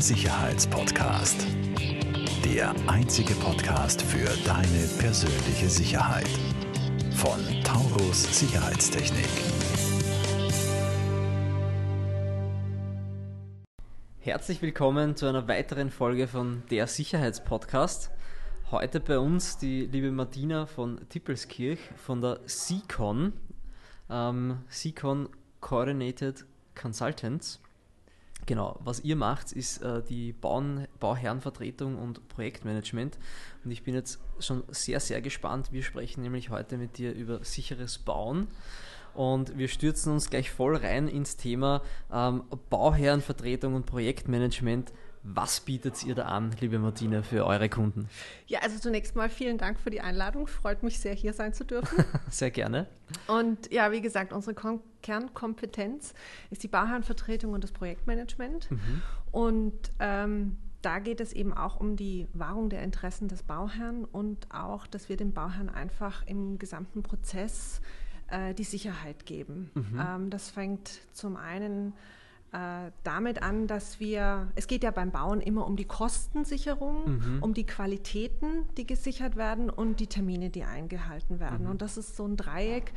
Sicherheitspodcast. Der einzige Podcast für deine persönliche Sicherheit. Von Taurus Sicherheitstechnik. Herzlich willkommen zu einer weiteren Folge von Der Sicherheitspodcast. Heute bei uns die liebe Martina von Tippelskirch von der SICON, ähm, Coordinated Consultants. Genau, was ihr macht, ist äh, die Bauen, Bauherrenvertretung und Projektmanagement. Und ich bin jetzt schon sehr, sehr gespannt. Wir sprechen nämlich heute mit dir über sicheres Bauen. Und wir stürzen uns gleich voll rein ins Thema ähm, Bauherrenvertretung und Projektmanagement. Was bietet ihr da an, liebe Martina, für eure Kunden? Ja, also zunächst mal vielen Dank für die Einladung. Freut mich sehr, hier sein zu dürfen. sehr gerne. Und ja, wie gesagt, unsere Kon Kernkompetenz ist die Bauherrenvertretung und das Projektmanagement. Mhm. Und ähm, da geht es eben auch um die Wahrung der Interessen des Bauherrn und auch, dass wir dem Bauherrn einfach im gesamten Prozess äh, die Sicherheit geben. Mhm. Ähm, das fängt zum einen äh, damit an, dass wir, es geht ja beim Bauen immer um die Kostensicherung, mhm. um die Qualitäten, die gesichert werden und die Termine, die eingehalten werden. Mhm. Und das ist so ein Dreieck,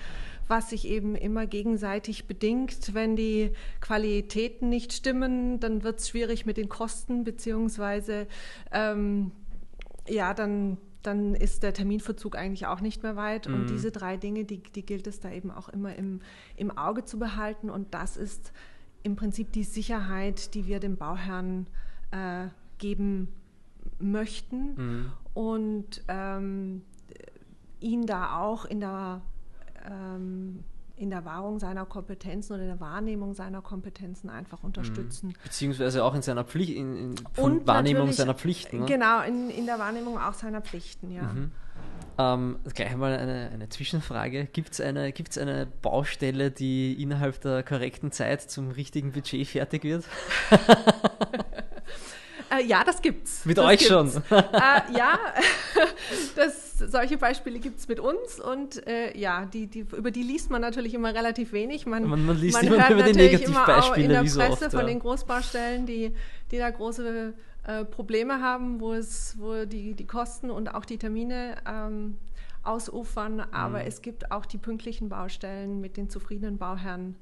was sich eben immer gegenseitig bedingt. Wenn die Qualitäten nicht stimmen, dann wird es schwierig mit den Kosten, beziehungsweise ähm, ja, dann dann ist der Terminverzug eigentlich auch nicht mehr weit. Mhm. Und diese drei Dinge, die, die gilt es da eben auch immer im, im Auge zu behalten. Und das ist im Prinzip die Sicherheit, die wir dem Bauherrn äh, geben möchten mhm. und ähm, ihn da auch in der, ähm, in der Wahrung seiner Kompetenzen oder in der Wahrnehmung seiner Kompetenzen einfach unterstützen. Mhm. Beziehungsweise auch in seiner Pflicht, in, in Wahrnehmung seiner Pflichten. Ne? Genau, in, in der Wahrnehmung auch seiner Pflichten, ja. Mhm. Ähm, gleich mal eine, eine Zwischenfrage. Gibt es eine, gibt's eine Baustelle, die innerhalb der korrekten Zeit zum richtigen Budget fertig wird? Äh, ja, das gibt's. Mit das euch gibt's. schon? Äh, ja, das, solche Beispiele gibt es mit uns und äh, ja, die, die, über die liest man natürlich immer relativ wenig. Man, man, man liest man immer hört über die Negativbeispiele, in der wie so Presse oft, von ja. den Großbaustellen, die, die da große äh, Probleme haben, wo es, wo die, die Kosten und auch die Termine ähm, ausufern. Aber mhm. es gibt auch die pünktlichen Baustellen mit den zufriedenen Bauherren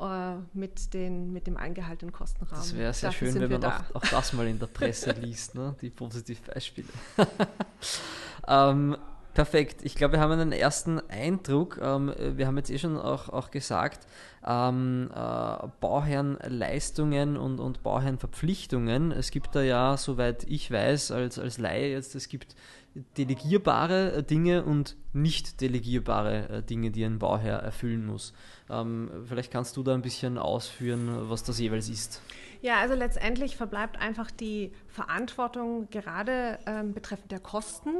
äh, mit, den, mit dem eingehaltenen Kostenrahmen. Das wäre sehr Dafür schön, wenn man da. auch, auch, das mal in der Presse liest, ne? die Positivbeispiele. ähm, perfekt. Ich glaube, wir haben einen ersten Eindruck. Ähm, wir haben jetzt eh schon auch, auch gesagt, ähm, äh, Bauherrenleistungen und, und Bauherrenverpflichtungen. Es gibt da ja, soweit ich weiß, als, als Laie jetzt, es gibt delegierbare äh, Dinge und nicht delegierbare äh, Dinge, die ein Bauherr erfüllen muss. Ähm, vielleicht kannst du da ein bisschen ausführen, was das jeweils ist. Ja, also letztendlich verbleibt einfach die Verantwortung gerade ähm, betreffend der Kosten,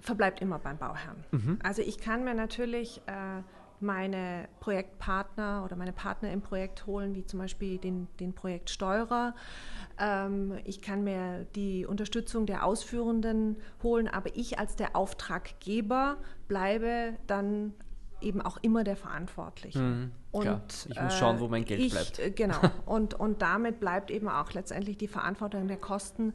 verbleibt immer beim Bauherrn. Mhm. Also ich kann mir natürlich äh, meine Projektpartner oder meine Partner im Projekt holen, wie zum Beispiel den, den Projektsteuerer. Ähm, ich kann mir die Unterstützung der Ausführenden holen, aber ich als der Auftraggeber bleibe dann eben auch immer der Verantwortliche. Mhm, und ich muss schauen, wo mein Geld ich, bleibt. Äh, genau. Und, und damit bleibt eben auch letztendlich die Verantwortung der Kosten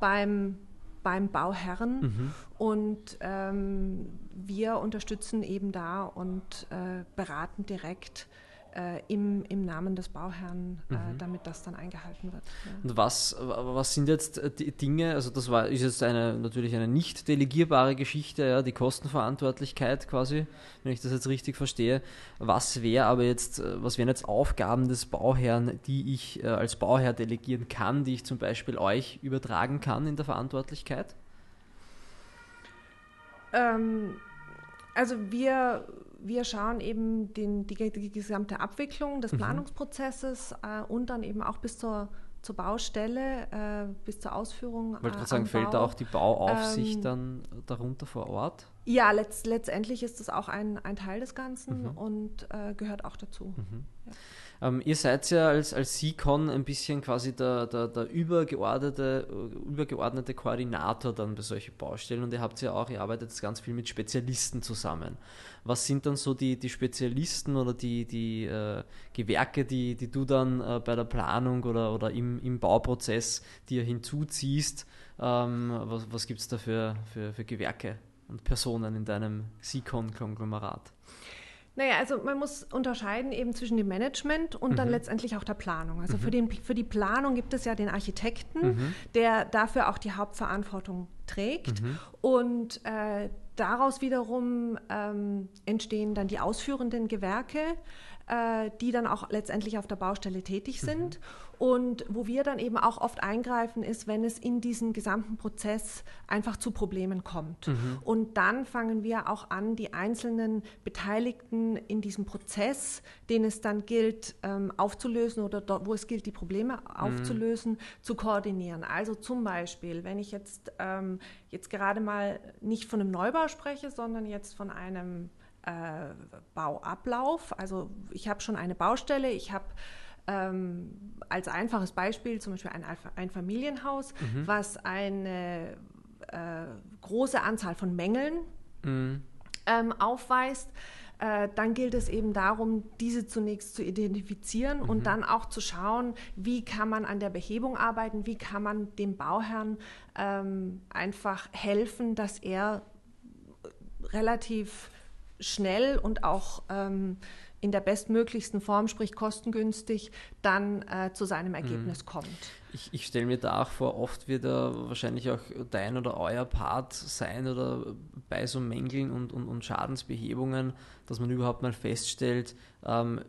beim beim Bauherren mhm. und ähm, wir unterstützen eben da und äh, beraten direkt äh, im, im Namen des Bauherrn, äh, mhm. damit das dann eingehalten wird. Ja. Und was, was sind jetzt äh, die Dinge, also das war, ist jetzt eine, natürlich eine nicht delegierbare Geschichte, ja, die Kostenverantwortlichkeit quasi, wenn ich das jetzt richtig verstehe. Was wäre aber jetzt, äh, was wären jetzt Aufgaben des Bauherrn, die ich äh, als Bauherr delegieren kann, die ich zum Beispiel euch übertragen kann in der Verantwortlichkeit? Ähm, also wir wir schauen eben den, die, die, gesamte Abwicklung des mhm. Planungsprozesses äh, und dann eben auch bis zur, zur Baustelle, äh, bis zur Ausführung. Ich wollte gerade sagen, fällt da auch die Bauaufsicht ähm, dann darunter vor Ort? Ja, letzt, letztendlich ist das auch ein, ein Teil des Ganzen mhm. und äh, gehört auch dazu. Mhm. Ja. Ähm, ihr seid ja als, als SeaCon ein bisschen quasi der, der, der übergeordnete, übergeordnete Koordinator dann bei solchen Baustellen und ihr habt ja auch, ihr arbeitet ganz viel mit Spezialisten zusammen. Was sind dann so die, die Spezialisten oder die, die äh, Gewerke, die, die du dann äh, bei der Planung oder, oder im, im Bauprozess dir hinzuziehst? Ähm, was was gibt es da für, für, für Gewerke und Personen in deinem SeaCon-Konglomerat? Naja, also man muss unterscheiden eben zwischen dem Management und dann mhm. letztendlich auch der Planung. Also mhm. für, den, für die Planung gibt es ja den Architekten, mhm. der dafür auch die Hauptverantwortung trägt. Mhm. Und äh, daraus wiederum ähm, entstehen dann die ausführenden Gewerke, die dann auch letztendlich auf der Baustelle tätig mhm. sind. Und wo wir dann eben auch oft eingreifen, ist, wenn es in diesem gesamten Prozess einfach zu Problemen kommt. Mhm. Und dann fangen wir auch an, die einzelnen Beteiligten in diesem Prozess, den es dann gilt ähm, aufzulösen oder dort, wo es gilt, die Probleme mhm. aufzulösen, mhm. zu koordinieren. Also zum Beispiel, wenn ich jetzt, ähm, jetzt gerade mal nicht von einem Neubau spreche, sondern jetzt von einem äh, Bauablauf. Also ich habe schon eine Baustelle, ich habe ähm, als einfaches Beispiel zum Beispiel ein Einfamilienhaus, mhm. was eine äh, große Anzahl von Mängeln mhm. ähm, aufweist. Äh, dann gilt es eben darum, diese zunächst zu identifizieren mhm. und dann auch zu schauen, wie kann man an der Behebung arbeiten, wie kann man dem Bauherrn ähm, einfach helfen, dass er relativ schnell und auch ähm, in der bestmöglichsten Form, sprich kostengünstig, dann äh, zu seinem Ergebnis mhm. kommt. Ich, ich stelle mir da auch vor, oft wird da wahrscheinlich auch dein oder euer Part sein oder bei so Mängeln und, und, und Schadensbehebungen, dass man überhaupt mal feststellt, ähm,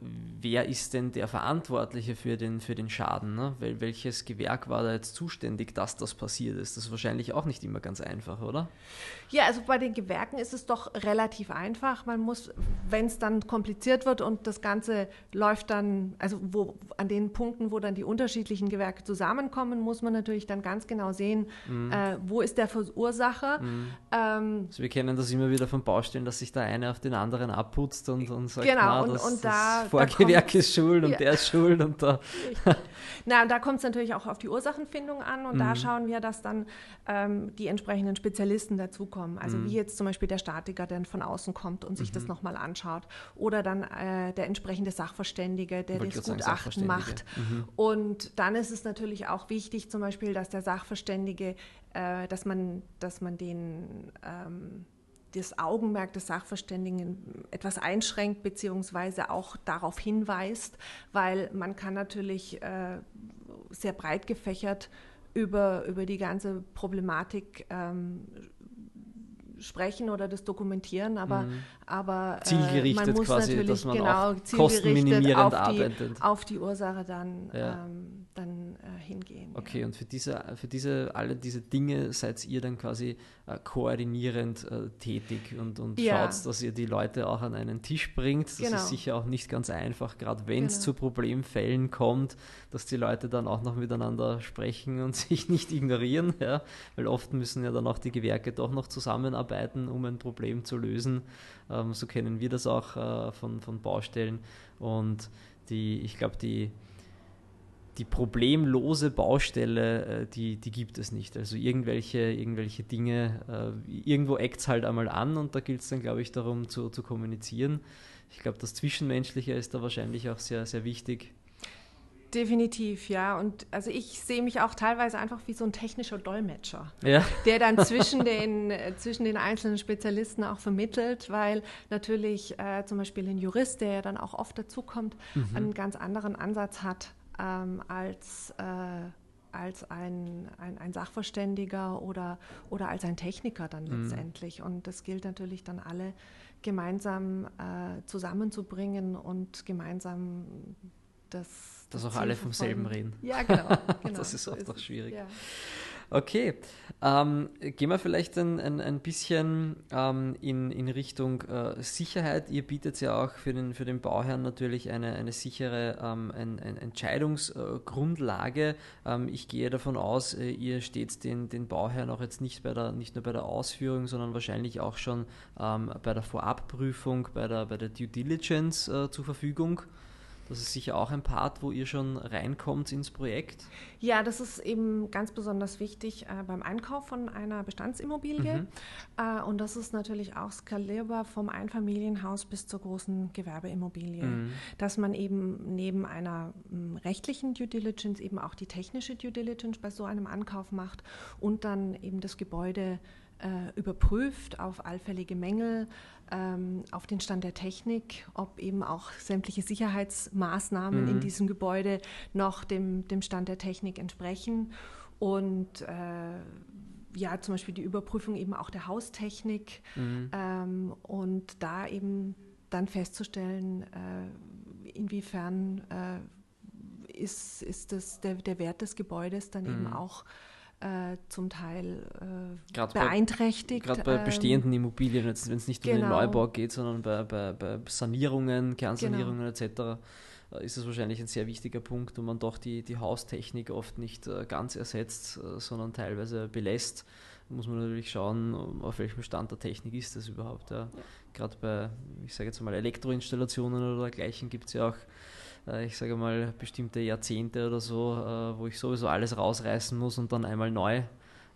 wer ist denn der Verantwortliche für den, für den Schaden? Ne? Wel, welches Gewerk war da jetzt zuständig, dass das passiert ist? Das ist wahrscheinlich auch nicht immer ganz einfach, oder? Ja, also bei den Gewerken ist es doch relativ einfach. Man muss, wenn es dann kompliziert wird und das Ganze läuft dann, also wo, an den Punkten, wo dann die unterschiedlichen Gewerke zusammenkommen, muss man natürlich dann ganz genau sehen, mhm. äh, wo ist der Verursacher. Mhm. Ähm, also wir kennen das immer wieder von Baustellen, dass sich der eine auf den anderen abputzt und, und sagt, genau, na, und, und da, das Vorgewerk da ist schuld und ja. der ist schuld und da. Na, und da kommt es natürlich auch auf die Ursachenfindung an und mhm. da schauen wir, dass dann ähm, die entsprechenden Spezialisten dazukommen. Also mhm. wie jetzt zum Beispiel der Statiker, der von außen kommt und sich mhm. das nochmal anschaut. Oder dann äh, der entsprechende Sachverständige, der das Gutachten macht. Mhm. Und dann ist es natürlich auch wichtig, zum Beispiel, dass der Sachverständige, äh, dass man, dass man den ähm, das Augenmerk des Sachverständigen etwas einschränkt beziehungsweise auch darauf hinweist, weil man kann natürlich äh, sehr breit gefächert über, über die ganze Problematik ähm, sprechen oder das dokumentieren, aber, mhm. aber äh, zielgerichtet man muss quasi, natürlich dass man genau zielgerichtet auf die, auf die Ursache dann ja. ähm, äh, hingehen. Okay, ja. und für diese, für diese, alle diese Dinge seid ihr dann quasi äh, koordinierend äh, tätig und, und ja. schaut, dass ihr die Leute auch an einen Tisch bringt. Das genau. ist sicher auch nicht ganz einfach, gerade wenn es genau. zu Problemfällen kommt, dass die Leute dann auch noch miteinander sprechen und sich nicht ignorieren, ja? weil oft müssen ja dann auch die Gewerke doch noch zusammenarbeiten, um ein Problem zu lösen. Ähm, so kennen wir das auch äh, von, von Baustellen und die, ich glaube, die die problemlose Baustelle, äh, die, die gibt es nicht. Also irgendwelche, irgendwelche Dinge, äh, irgendwo eckt es halt einmal an und da gilt es dann, glaube ich, darum zu, zu kommunizieren. Ich glaube, das Zwischenmenschliche ist da wahrscheinlich auch sehr, sehr wichtig. Definitiv, ja. Und also ich sehe mich auch teilweise einfach wie so ein technischer Dolmetscher, ja. der dann zwischen den, äh, zwischen den einzelnen Spezialisten auch vermittelt, weil natürlich äh, zum Beispiel ein Jurist, der ja dann auch oft dazukommt, mhm. einen ganz anderen Ansatz hat ähm, als, äh, als ein, ein, ein, Sachverständiger oder, oder als ein Techniker dann mhm. letztendlich. Und das gilt natürlich dann alle gemeinsam äh, zusammenzubringen und gemeinsam das. Dass auch alle vom selben reden. Ja, genau. genau das ist oft auch schwierig. Ja. Okay, ähm, gehen wir vielleicht ein, ein, ein bisschen ähm, in, in Richtung äh, Sicherheit. Ihr bietet ja auch für den, für den Bauherrn natürlich eine, eine sichere ähm, ein, ein Entscheidungsgrundlage. Ähm, ich gehe davon aus, äh, ihr steht den, den Bauherrn auch jetzt nicht, bei der, nicht nur bei der Ausführung, sondern wahrscheinlich auch schon ähm, bei der Vorabprüfung, bei der, bei der Due Diligence äh, zur Verfügung. Das ist sicher auch ein Part, wo ihr schon reinkommt ins Projekt. Ja, das ist eben ganz besonders wichtig äh, beim Einkauf von einer Bestandsimmobilie. Mhm. Äh, und das ist natürlich auch skalierbar vom Einfamilienhaus bis zur großen Gewerbeimmobilie. Mhm. Dass man eben neben einer m, hm, rechtlichen Due Diligence eben auch die technische Due Diligence bei so einem Ankauf macht und dann eben das Gebäude überprüft auf allfällige Mängel, ähm, auf den Stand der Technik, ob eben auch sämtliche Sicherheitsmaßnahmen mhm. in diesem Gebäude noch dem, dem Stand der Technik entsprechen. Und äh, ja, zum Beispiel die Überprüfung eben auch der Haustechnik mhm. ähm, und da eben dann festzustellen, äh, inwiefern äh, ist, ist das der, der Wert des Gebäudes dann mhm. eben auch äh, zum Teil äh, beeinträchtigt. Gerade bei ähm, bestehenden Immobilien, wenn es nicht genau. um den genau. Neubau geht, sondern bei, bei, bei Sanierungen, Kernsanierungen genau. etc., äh, ist es wahrscheinlich ein sehr wichtiger Punkt, wo man doch die, die Haustechnik oft nicht äh, ganz ersetzt, äh, sondern teilweise belässt. Da muss man natürlich schauen, auf welchem Stand der Technik ist das überhaupt. Ja. Ja. Gerade bei, ich sage jetzt mal, Elektroinstallationen oder dergleichen gibt es ja auch ich sage mal, bestimmte Jahrzehnte oder so, äh, wo ich sowieso alles rausreißen muss und dann einmal neu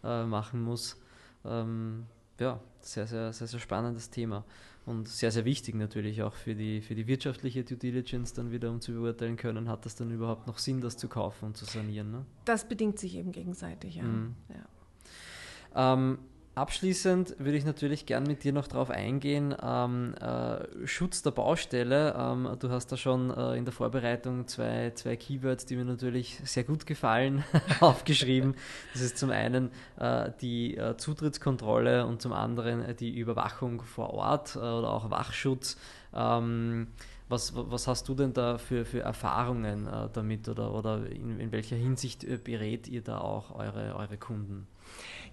äh, machen muss. Ähm, ja, sehr, sehr, sehr, sehr spannendes Thema und sehr, sehr wichtig natürlich auch für die, für die wirtschaftliche Due Diligence dann wieder, um zu beurteilen können, hat das dann überhaupt noch Sinn, das zu kaufen und zu sanieren. Ne? Das bedingt sich eben gegenseitig, ja. Mhm. ja. Ähm, Abschließend würde ich natürlich gern mit dir noch darauf eingehen, ähm, äh, Schutz der Baustelle. Ähm, du hast da schon äh, in der Vorbereitung zwei, zwei Keywords, die mir natürlich sehr gut gefallen, aufgeschrieben. Das ist zum einen äh, die äh, Zutrittskontrolle und zum anderen äh, die Überwachung vor Ort äh, oder auch Wachschutz. Ähm, was, was, hast du denn da für, für Erfahrungen damit oder, oder in, in welcher Hinsicht berät ihr da auch eure, eure Kunden?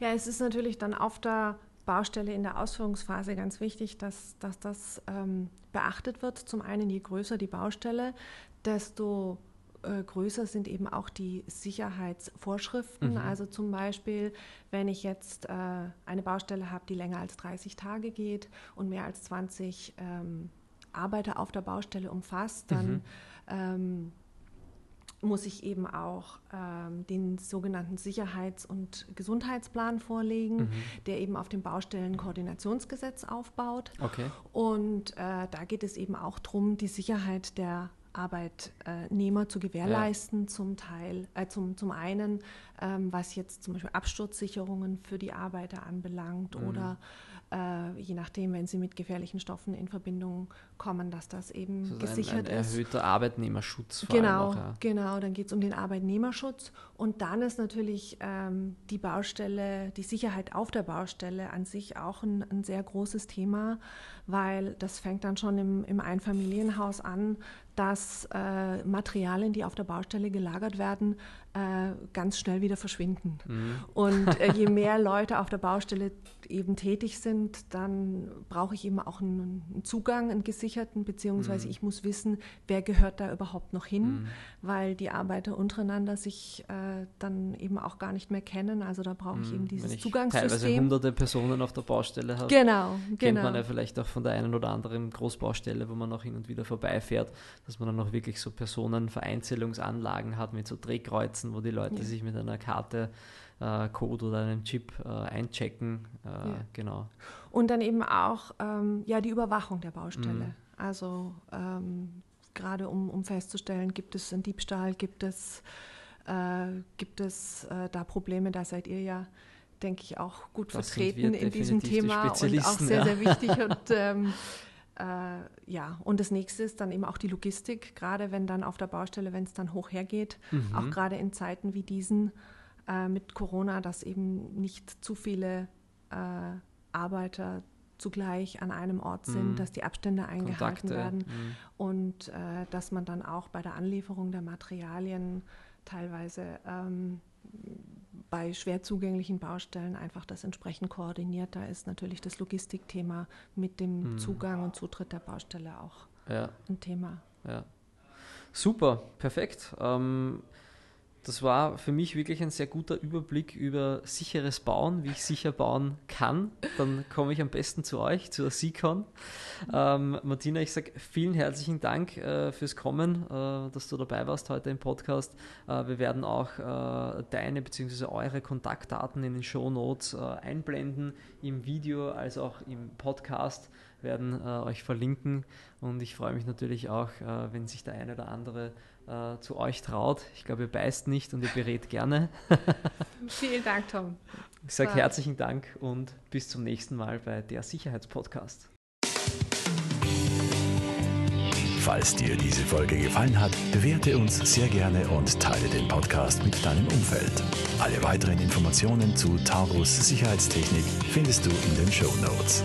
Ja, es ist natürlich dann auf der Baustelle in der Ausführungsphase ganz wichtig, dass, dass das ähm, beachtet wird. Zum einen, je größer die Baustelle, desto äh, größer sind eben auch die Sicherheitsvorschriften. Mhm. Also zum Beispiel, wenn ich jetzt äh, eine Baustelle habe, die länger als 30 Tage geht und mehr als 20 ähm, Arbeiter auf der Baustelle umfasst, dann mhm. ähm, muss ich eben auch ähm, den sogenannten Sicherheits- und Gesundheitsplan vorlegen, mhm. der eben auf dem Baustellenkoordinationsgesetz aufbaut. Okay. Und äh, da geht es eben auch darum, die Sicherheit der Arbeitnehmer zu gewährleisten, ja. zum Teil, äh, zum, zum einen, ähm, was jetzt zum Beispiel Absturzsicherungen für die Arbeiter anbelangt mhm. oder äh, je nachdem, wenn sie mit gefährlichen Stoffen in Verbindung kommen, dass das eben also gesichert ein, ein ist. Erhöhter Arbeitnehmerschutz. genau, auch, ja. genau. Dann geht es um den Arbeitnehmerschutz und dann ist natürlich ähm, die Baustelle, die Sicherheit auf der Baustelle an sich auch ein, ein sehr großes Thema, weil das fängt dann schon im, im Einfamilienhaus an, dass äh, Materialien, die auf der Baustelle gelagert werden, äh, ganz schnell wieder verschwinden. Mhm. Und äh, je mehr Leute auf der Baustelle eben tätig sind, dann brauche ich eben auch einen, einen Zugang, einen gesicherten, beziehungsweise mhm. ich muss wissen, wer gehört da überhaupt noch hin, mhm. weil die Arbeiter untereinander sich äh, dann eben auch gar nicht mehr kennen. Also da brauche ich mhm. eben dieses Wenn ich Zugangssystem. Teilweise hunderte Personen auf der Baustelle habe. Genau, kennt genau. man ja vielleicht auch von der einen oder anderen Großbaustelle, wo man auch hin und wieder vorbeifährt, dass man dann auch wirklich so Personenvereinzelungsanlagen hat mit so Drehkreuzen, wo die Leute ja. sich mit einer Karte äh, Code oder einem Chip äh, einchecken. Äh, ja. Genau. Und dann eben auch ähm, ja, die Überwachung der Baustelle. Mhm. Also ähm, gerade um, um festzustellen, gibt es einen Diebstahl, gibt es, äh, gibt es äh, da Probleme, da seid ihr ja denke ich, auch gut das vertreten in diesem Thema und auch sehr, ja. sehr wichtig. Und ähm, äh, ja, und das nächste ist dann eben auch die Logistik, gerade wenn dann auf der Baustelle, wenn es dann hoch hergeht, mhm. auch gerade in Zeiten wie diesen äh, mit Corona, dass eben nicht zu viele äh, Arbeiter zugleich an einem Ort sind, mhm. dass die Abstände eingehalten Kontakte. werden mhm. und äh, dass man dann auch bei der Anlieferung der Materialien teilweise ähm, bei schwer zugänglichen Baustellen einfach das entsprechend koordiniert. Da ist natürlich das Logistikthema mit dem mhm. Zugang und Zutritt der Baustelle auch ja. ein Thema. Ja. Super, perfekt. Ähm, das war für mich wirklich ein sehr guter Überblick über sicheres Bauen, wie ich sicher bauen kann. Dann komme ich am besten zu euch, zur Sikon. Ähm, Martina, ich sage vielen herzlichen Dank äh, fürs Kommen, äh, dass du dabei warst heute im Podcast. Äh, wir werden auch äh, deine bzw. eure Kontaktdaten in den Show Notes äh, einblenden, im Video als auch im Podcast werden äh, euch verlinken. Und ich freue mich natürlich auch, wenn sich der eine oder andere äh, zu euch traut. Ich glaube, ihr beißt nicht und ihr berät gerne. Vielen Dank, Tom. Ich sage herzlichen Dank und bis zum nächsten Mal bei der Sicherheitspodcast. Falls dir diese Folge gefallen hat, bewerte uns sehr gerne und teile den Podcast mit deinem Umfeld. Alle weiteren Informationen zu Taurus Sicherheitstechnik findest du in den Show Notes.